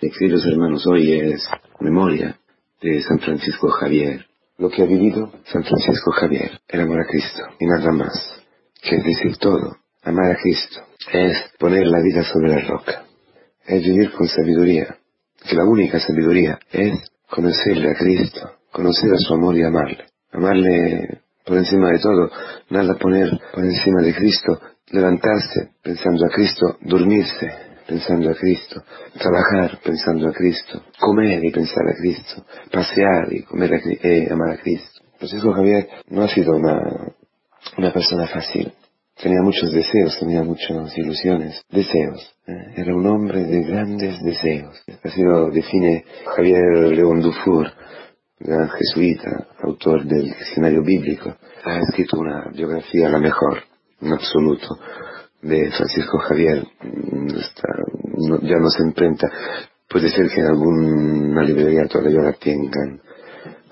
Queridos hermanos, hoy es memoria de San Francisco Javier. Lo que ha vivido San Francisco Javier, el amor a Cristo. Y nada más. Que es decir todo, amar a Cristo, es poner la vida sobre la roca, es vivir con sabiduría, que la única sabiduría es conocerle a Cristo, conocer a su amor y amarle. Amarle por encima de todo, nada poner por encima de Cristo, levantarse pensando a Cristo, dormirse pensando a Cristo, trabajar pensando a Cristo, comer y pensar a Cristo, pasear y comer a, eh, amar a Cristo. Francisco Javier no ha sido una, una persona fácil. Tenía muchos deseos, tenía muchas ilusiones, deseos. ¿eh? Era un hombre de grandes deseos. Así lo define Javier León Dufour, gran jesuita, autor del diccionario bíblico. Ha escrito una biografía la mejor, en absoluto, de Francisco Javier mm, ya no se imprenta. Puede ser que en alguna librería todavía la tengan.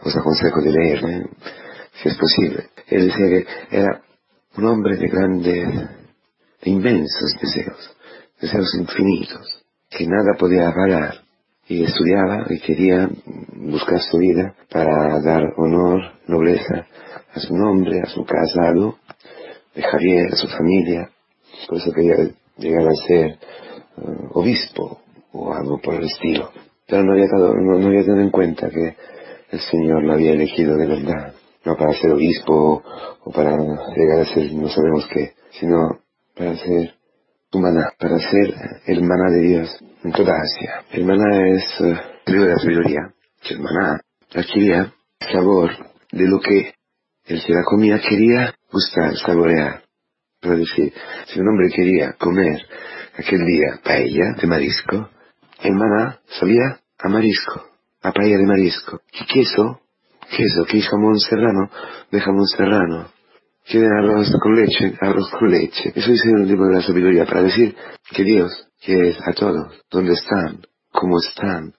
Os aconsejo de leer, ¿eh? si es posible. Él decía que era un hombre de grandes, de inmensos deseos, deseos infinitos, que nada podía parar. Y estudiaba y quería buscar su vida para dar honor, nobleza a su nombre, a su casado, de Javier, a su familia, por eso quería llegar a ser eh, obispo o algo por el estilo. Pero no había, tenido en cuenta que el Señor lo había elegido de verdad. No para ser obispo o para llegar a ser no sabemos qué, sino para ser tu maná, para ser el maná de Dios en toda Asia. El maná es uh, de la sabiduría, el maná adquiría sabor de lo que el que la comía quería gustar, saborear. Para decir, si un hombre quería comer aquel día paella de marisco, el maná sabía a marisco, a paella de marisco. ¿Qué queso? Queso, ¿qué jamón serrano? De jamón serrano. ¿Quieren arroz con leche? Arroz con leche. Eso dice el libro de la sabiduría para decir que Dios quiere a todos, donde están, cómo están,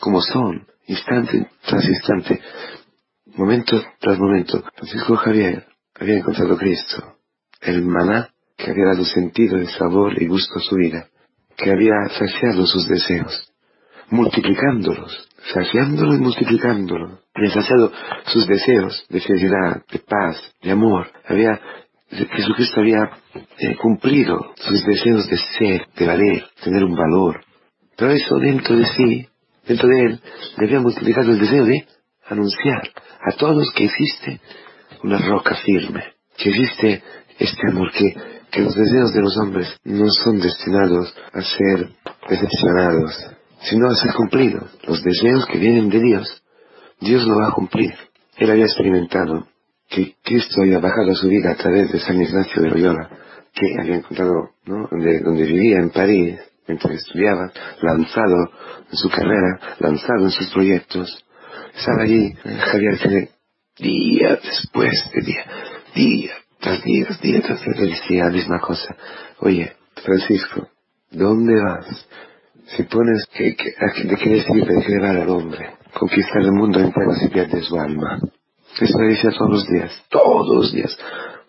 cómo son, instante tras instante, momento tras momento. Francisco Javier había encontrado Cristo el maná que había dado sentido y sabor y gusto a su vida, que había saciado sus deseos, multiplicándolos, saciándolo y multiplicándolo, había saciado sus deseos de felicidad, de paz, de amor, había Jesucristo había eh, cumplido sus deseos de ser, de valer, tener un valor. Pero eso dentro de sí, dentro de él, le había multiplicado el deseo de anunciar a todos que existe una roca firme, que existe este amor que, que los deseos de los hombres no son destinados a ser decepcionados, sino a ser cumplidos. Los deseos que vienen de Dios, Dios lo va a cumplir. Él había experimentado que Cristo había bajado a su vida a través de San Ignacio de Loyola, que había encontrado, ¿no? donde, donde vivía en París, mientras estudiaba, lanzado en su carrera, lanzado en sus proyectos. Estaba allí, Javier tiene día después de día, día tras día tras día tras día decía la misma cosa. Oye, Francisco, ¿dónde vas? Si pones, que, ¿de qué le sirve de llevar al hombre? Conquistar el mundo entero si pierde su alma. Eso le decía todos los días, todos los días,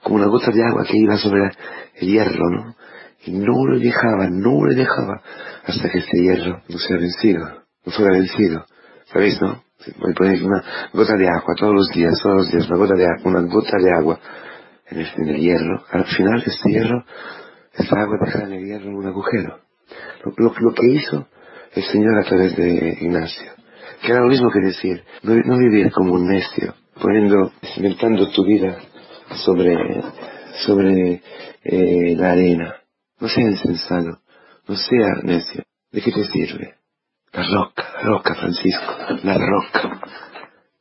como una gota de agua que iba sobre el hierro, ¿no? Y no lo dejaba, no lo dejaba, hasta que este hierro no sea vencido, no fuera vencido. ¿Sabéis, no? A poner una gota de agua todos los días, todos los días, una gota de agua, una gota de agua en, el hierro, al final este hierro, esa agua en el hierro en un agujero. Lo, lo, que hizo el Señor a través de Ignacio, que era lo mismo que decir, no, vivir como un necio, poniendo, inventando tu vida sobre, sobre eh, la arena. No sea insensado, no sea necio. ¿De qué te sirve? La roca, la roca, Francisco, la roca.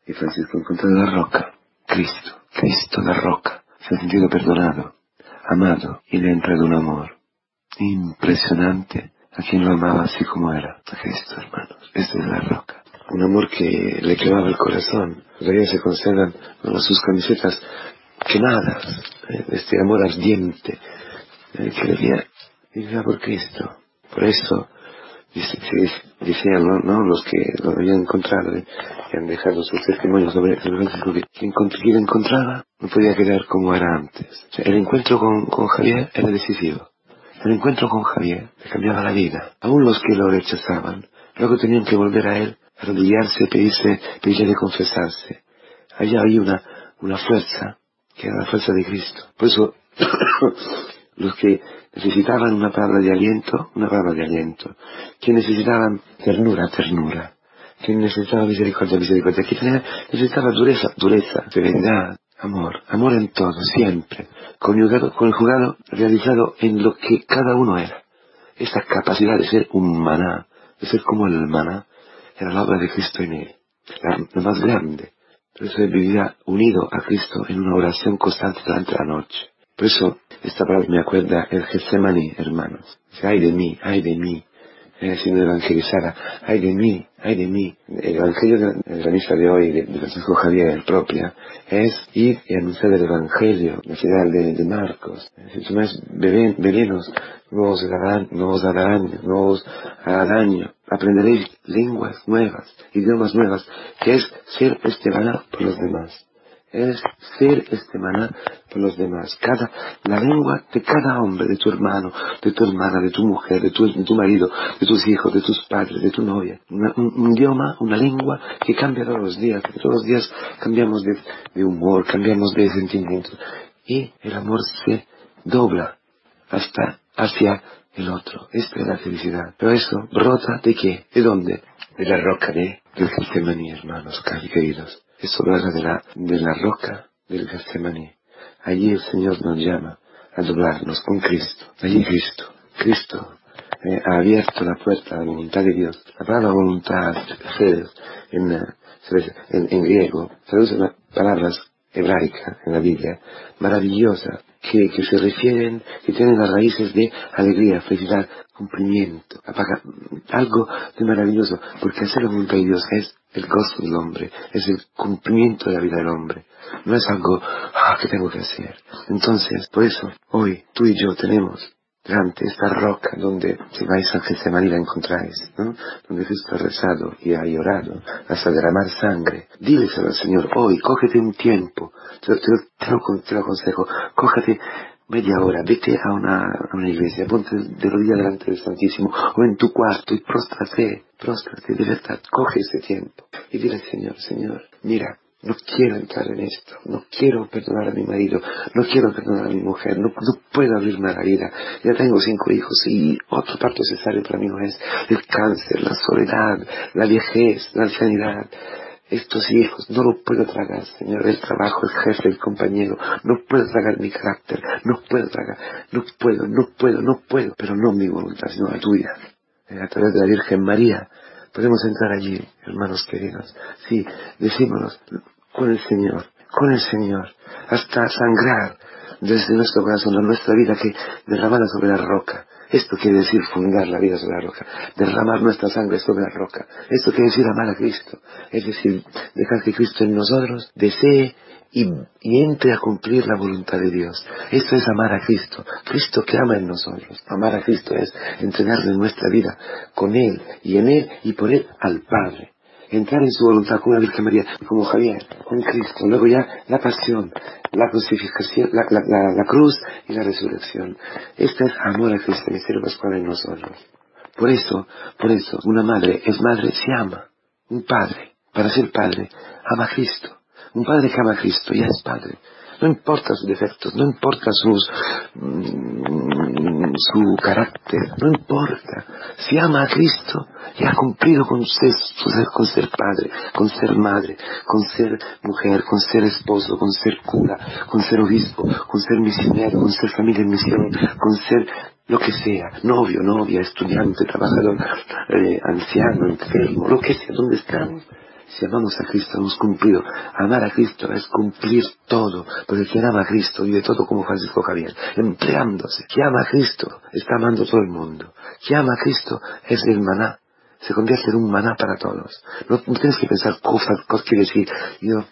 Y Francisco encontró la roca, Cristo, Cristo la roca se ha sentido perdonado, amado y le ha entrado un amor impresionante a quien lo amaba así como era, Cristo, hermanos. Esta es la roca. Un amor que le quemaba el corazón. Todavía se conservan sus camisetas quemadas, ¿eh? este amor ardiente eh, que le vivía por Cristo. Por eso decían ¿no? los que lo habían encontrado y han dejado sus testimonios sobre Francisco que quien, encontraba no podía quedar como era antes. el encuentro con, con Javier era decisivo. El encuentro con Javier le cambiaba la vida. Aún los que lo rechazaban Luego tenían que volver a Él, arrodillarse, pedirse, pedirle confesarse. Allá había una, una fuerza, que era la fuerza de Cristo. Por eso, los que necesitaban una palabra de aliento, una palabra de aliento. Que necesitaban ternura, ternura. Que necesitaba misericordia, misericordia. Que necesitaba dureza, dureza, serenidad, amor. Amor en todo, siempre. Conjugado, conjugado, realizado en lo que cada uno era. Esta capacidad de ser un maná, de ser como el maná, era la obra de Cristo en él. La, más grande. Por eso vivía unido a Cristo en una oración constante durante la noche. Por eso esta palabra me acuerda el Getsemaní, hermanos. Ay de mí, ay de mí, eh, siendo evangelizada, ay de mí, ay de mí. El evangelio de, la misa de hoy, de, Francisco Javier propia, es ir y anunciar el evangelio, la ciudad de, Marcos. Si más venenos, no os darán, no os darán, no os hará daño. Aprenderéis lenguas nuevas, idiomas nuevas, que es ser este por los demás es ser este maná por los demás. Cada, la lengua de cada hombre, de tu hermano, de tu hermana, de tu mujer, de tu, de tu marido, de tus hijos, de tus padres, de tu novia. un, idioma, una lengua que cambia todos los días, todos los días cambiamos de, humor, cambiamos de sentimientos. Y el amor se dobla hasta hacia el otro. Esta es la felicidad. Pero eso brota de qué? ¿De dónde? De la roca de, del Getsemaní, hermanos, queridos. Eso brota de la, de la roca del Getsemaní. Allí el Señor nos llama a doblarnos con Cristo. Allí Cristo. Cristo eh, ha abierto la puerta a la voluntad de Dios. La palabra voluntad, en, en, en griego, se usan palabras hebraicas en la Biblia, maravillosas, que, que, se refieren, que tienen las raíces de alegría, felicidad, cumplimiento, algo de maravilloso, porque hacer la voluntad de Dios es el gozo del hombre, es el cumplimiento de la vida del hombre. No es algo ah, que tengo que hacer. Entonces, por eso, hoy tú y yo tenemos delante esta roca donde si vais a Getsemaní la encontráis. Donde Cristo ha rezado y ha llorado hasta derramar sangre. Díleselo al Señor, hoy, cógete un tiempo, te, te, lo, aconsejo, cógete media hora, vete a una, a una iglesia, ponte de rodillas delante del Santísimo, o en tu cuarto y próstrate, próstrate, de verdad, coge ese tiempo y dile Señor, Señor, mira, no quiero entrar en esto, no quiero perdonar a mi marido, no quiero perdonar a mi mujer, no, puedo abrirme a la vida. Ya tengo cinco hijos y otro parto necesario para mí no es el cáncer, la soledad, la viejez, la ancianidad. Estos hijos no lo puedo tragar, Señor, el trabajo, el jefe, el compañero, no puedo tragar mi carácter, no puedo tragar, no puedo, no puedo, no puedo, pero no mi voluntad, sino la tuya. A través de la Virgen María, podemos entrar allí, hermanos queridos. Sí, decímonos, con el Señor, con el Señor, hasta sangrar desde nuestro corazón, la nuestra vida que derramada sobre la roca. Esto quiere decir fundar la vida sobre la roca, derramar nuestra sangre sobre la roca. Esto quiere decir amar a Cristo, es decir, dejar que Cristo en nosotros desee y, entre a cumplir la voluntad de Dios. Esto es amar a Cristo. Cristo que ama en nosotros. Amar a Cristo es entregarle nuestra vida con Él y en Él y por Él al Padre. Entrar en su voluntad con la Virgen María, como Javier, con Cristo. Luego ya la pasión, la crucifixión, la, cruz y la resurrección. Este es amor a Cristo, el misterio pascual en nosotros. Por eso, por eso, una madre es madre si ama. Un padre, para ser padre, ama a Cristo. Un padre que ama a Cristo ya es padre. No importa sus defectos, no importa sus, mm, su carácter, no importa. Si ama a Cristo, ya ha cumplido con, ser, con ser padre, con ser madre, con ser mujer, con ser esposo, con ser cura, con ser obispo, con ser misionero, con ser familia en misión, con ser lo que sea, novio, novia, estudiante, trabajador, eh, anciano, enfermo, lo que sea, ¿dónde estamos? Si amamos a Cristo, hemos cumplido. Amar a Cristo es cumplir todo, porque quien ama a Cristo vive todo como Francisco Javier, empleándose. Quien ama a Cristo está amando a todo el mundo. Quien ama a Cristo es el maná se convierte en un maná para todos. No, tienes que pensar cosas quiere decir, yo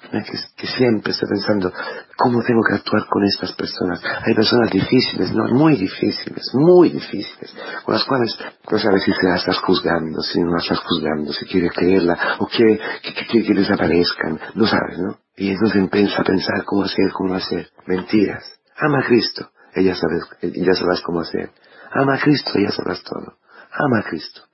que, siempre estoy pensando cómo tengo que actuar con estas personas. Hay personas difíciles, no, muy difíciles, muy difíciles, con las cuales no sabes si se las estás juzgando, si no las estás juzgando, si quieres creerla o quiere que, que, desaparezcan, no sabes, ¿no? Y entonces empieza a pensar cómo hacer, cómo hacer. Mentiras. Ama a Cristo, ella sabes, ya sabrás cómo hacer. Ama a Cristo, ya sabrás todo. Ama a Cristo.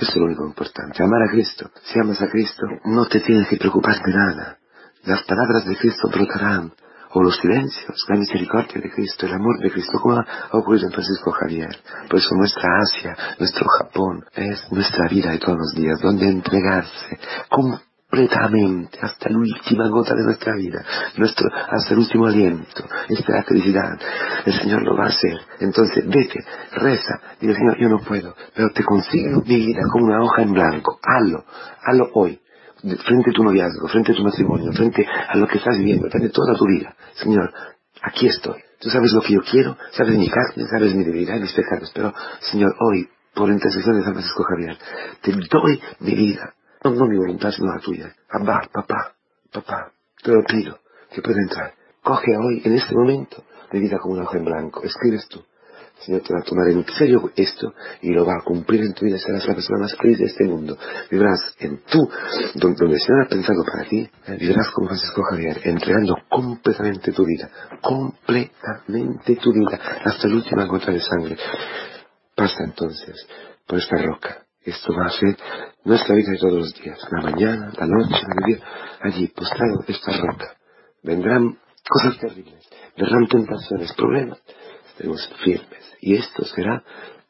Eso es lo único importante, amar a Cristo. Si amas a Cristo, no te tienes que preocupar de nada. Las palabras de Cristo brotarán, o los silencios, la misericordia de Cristo, el amor de Cristo, como ha ocurrido en Francisco Javier. Por eso nuestra Asia, nuestro Japón, es nuestra vida de todos los días, donde entregarse completamente hasta la última gota de nuestra vida, nuestro, hasta el último aliento, esta felicidad. El Señor lo va a hacer. Entonces, vete, reza, dile Señor, yo no puedo, pero te consigo mi vida como una hoja en blanco. Hazlo, hazlo hoy frente a tu noviazgo, frente a tu matrimonio, frente a lo que estás viviendo, frente a toda tu vida. Señor, aquí estoy. Tú sabes lo que yo quiero, sabes mi carne, sabes mi debilidad mis pecados, pero, Señor, hoy, por intercesión de San Francisco Javier, te doy mi vida. No, no mi voluntad, sino la tuya. Abba, papá, papá, te lo pido, que pueda entrar. Coge hoy, en este momento, mi vida como un hoja en blanco. Escribes tú. Señor te va a tomar en serio esto y lo va a cumplir en tu vida. Serás la persona más feliz de este mundo. Vivirás en tú, donde, el Señor ha pensado para ti. Eh, vivirás como Francisco Javier, entregando completamente tu vida. Completamente tu vida. Hasta la última gota de sangre. Pasa entonces por esta roca. Esto va a ser nuestra vida de todos los días. La mañana, la noche, la día. Allí, postrado, esta roca. Vendrán cosas terribles. Vendrán tentaciones, problemas estaremos firmes. Y esto será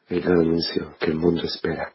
el gran anuncio que el mundo espera.